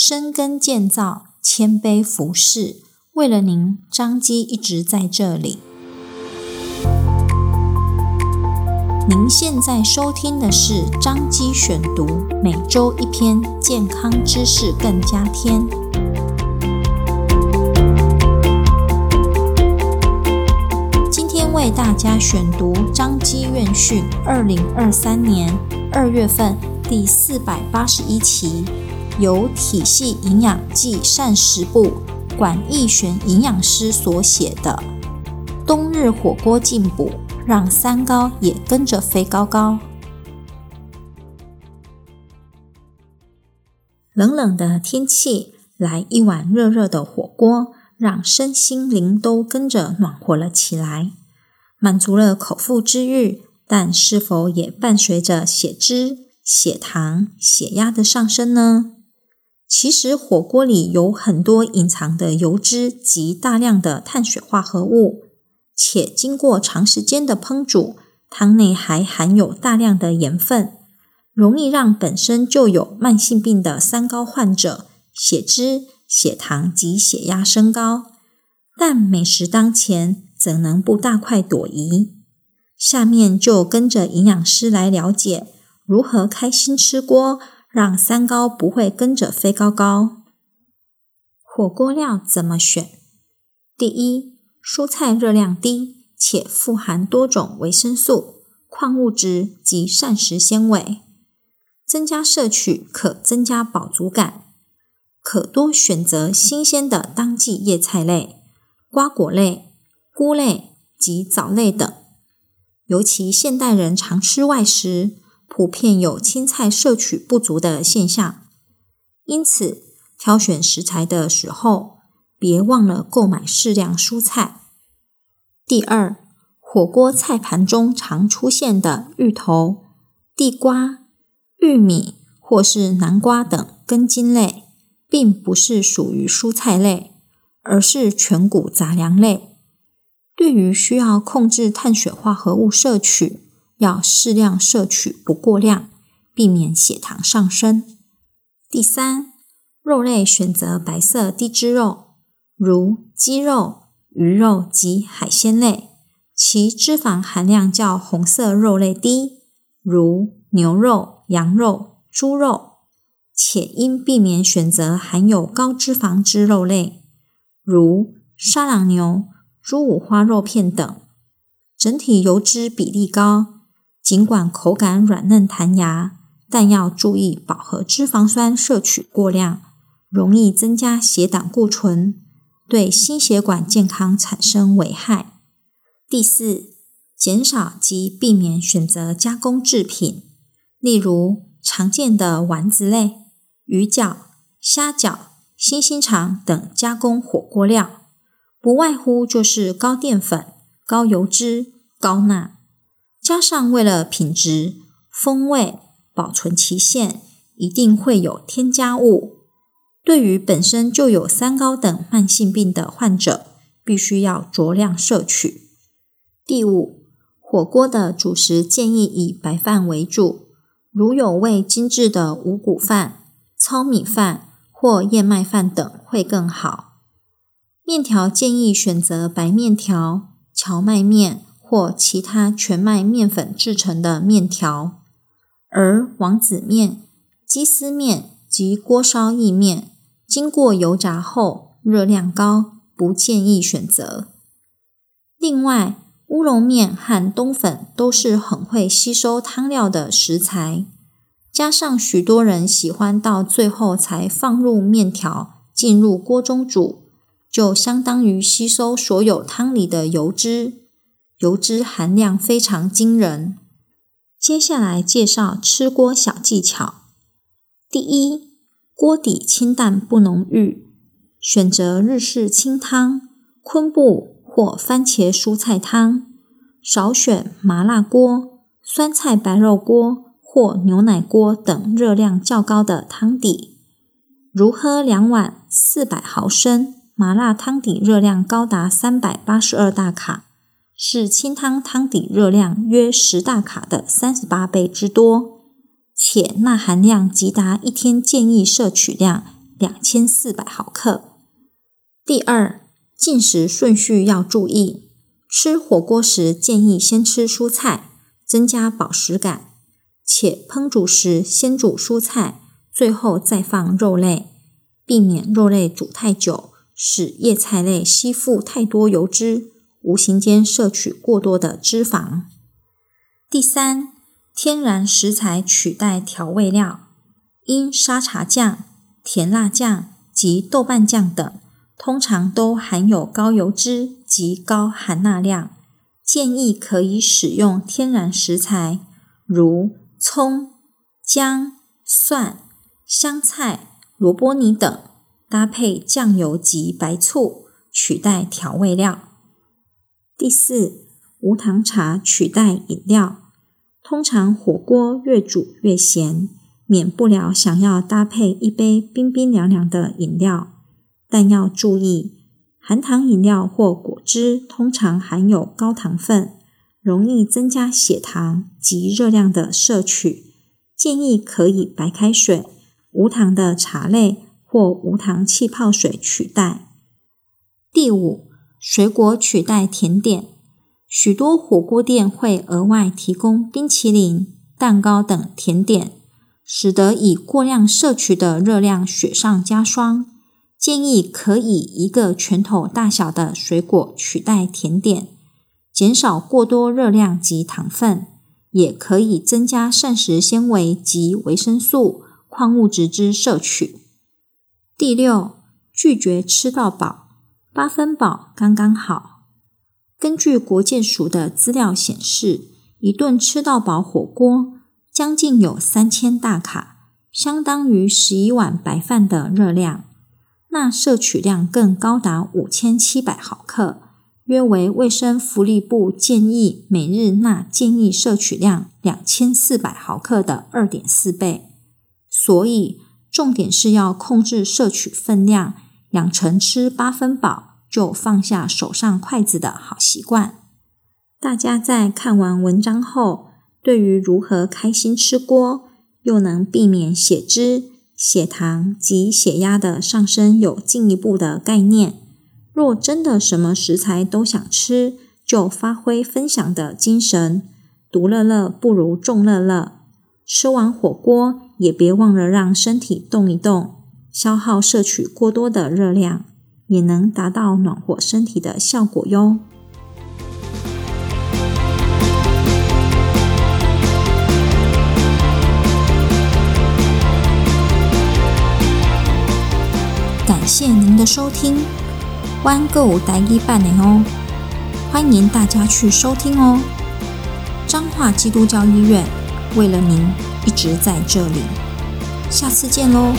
深耕建造，谦卑服侍，为了您，张基一直在这里。您现在收听的是张基选读，每周一篇健康知识更加添。今天为大家选读张基院讯二零二三年二月份第四百八十一期。由体系营养暨膳食部管义璇营养师所写的《冬日火锅进补，让三高也跟着飞高高》。冷冷的天气，来一碗热热的火锅，让身心灵都跟着暖和了起来，满足了口腹之欲，但是否也伴随着血脂、血糖、血压的上升呢？其实火锅里有很多隐藏的油脂及大量的碳水化合物，且经过长时间的烹煮，汤内还含有大量的盐分，容易让本身就有慢性病的三高患者血脂、血糖及血压升高。但美食当前，怎能不大快朵颐？下面就跟着营养师来了解如何开心吃锅。让三高不会跟着飞高高。火锅料怎么选？第一，蔬菜热量低，且富含多种维生素、矿物质及膳食纤维，增加摄取可增加饱足感。可多选择新鲜的当季叶菜类、瓜果类、菇类及藻类等。尤其现代人常吃外食。普遍有青菜摄取不足的现象，因此挑选食材的时候，别忘了购买适量蔬菜。第二，火锅菜盘中常出现的芋头、地瓜、玉米或是南瓜等根茎类，并不是属于蔬菜类，而是全谷杂粮类。对于需要控制碳水化合物摄取，要适量摄取，不过量，避免血糖上升。第三，肉类选择白色低脂肉，如鸡肉、鱼肉及海鲜类，其脂肪含量较红色肉类低，如牛肉、羊肉、猪肉，且应避免选择含有高脂肪之肉类，如沙朗牛、猪五花肉片等，整体油脂比例高。尽管口感软嫩弹牙，但要注意饱和脂肪酸摄取过量，容易增加血胆固醇，对心血管健康产生危害。第四，减少及避免选择加工制品，例如常见的丸子类、鱼饺、虾饺、星星肠等加工火锅料，不外乎就是高淀粉、高油脂、高钠。加上为了品质、风味、保存期限，一定会有添加物。对于本身就有三高等慢性病的患者，必须要酌量摄取。第五，火锅的主食建议以白饭为主，如有味精致的五谷饭、糙米饭或燕麦饭等会更好。面条建议选择白面条、荞麦面。或其他全麦面粉制成的面条，而王子面、鸡丝面及锅烧意面经过油炸后热量高，不建议选择。另外，乌龙面和冬粉都是很会吸收汤料的食材，加上许多人喜欢到最后才放入面条进入锅中煮，就相当于吸收所有汤里的油脂。油脂含量非常惊人。接下来介绍吃锅小技巧：第一，锅底清淡不浓郁，选择日式清汤、昆布或番茄蔬菜汤，少选麻辣锅、酸菜白肉锅或牛奶锅等热量较高的汤底。如喝两碗四百毫升麻辣汤底，热量高达三百八十二大卡。是清汤汤底热量约十大卡的三十八倍之多，且钠含量即达一天建议摄取量两千四百毫克。第二，进食顺序要注意，吃火锅时建议先吃蔬菜，增加饱食感，且烹煮时先煮蔬菜，最后再放肉类，避免肉类煮太久，使叶菜类吸附太多油脂，无形间摄取过多的脂肪。第三，天然食材取代调味料，因沙茶酱、甜辣酱及豆瓣酱等，通常都含有高油脂及高含钠量，建议可以使用天然食材，如葱、姜、蒜、香菜、萝卜泥等，搭配酱油及白醋取代调味料。第四，无糖茶取代饮料。通常火锅越煮越咸，免不了想要搭配一杯冰冰凉凉的饮料，但要注意，含糖饮料或果汁通常含有高糖分，容易增加血糖及热量的摄取，建议可以白开水、无糖的茶类。或无糖气泡水取代。第五，水果取代甜点。许多火锅店会额外提供冰淇淋、蛋糕等甜点，使得已过量摄取的热量雪上加霜。建议可以一个拳头大小的水果取代甜点，减少过多热量及糖分，也可以增加膳食纤维及维生素、矿物质之摄取。第六，拒绝吃到饱，八分饱刚刚好。根据国健署的资料显示，一顿吃到饱火锅将近有三千大卡，相当于十一碗白饭的热量。钠摄取量更高达五千七百毫克，约为卫生福利部建议每日钠建议摄取量两千四百毫克的二点四倍。所以，重点是要控制摄取分量，养成吃八分饱就放下手上筷子的好习惯。大家在看完文章后，对于如何开心吃锅，又能避免血脂、血糖及血压的上升，有进一步的概念。若真的什么食材都想吃，就发挥分享的精神，独乐乐不如众乐乐。吃完火锅，也别忘了让身体动一动，消耗摄取过多的热量，也能达到暖和身体的效果哟。感谢您的收听，弯购台语版的哦，欢迎大家去收听哦。彰化基督教医院。为了您，一直在这里。下次见喽。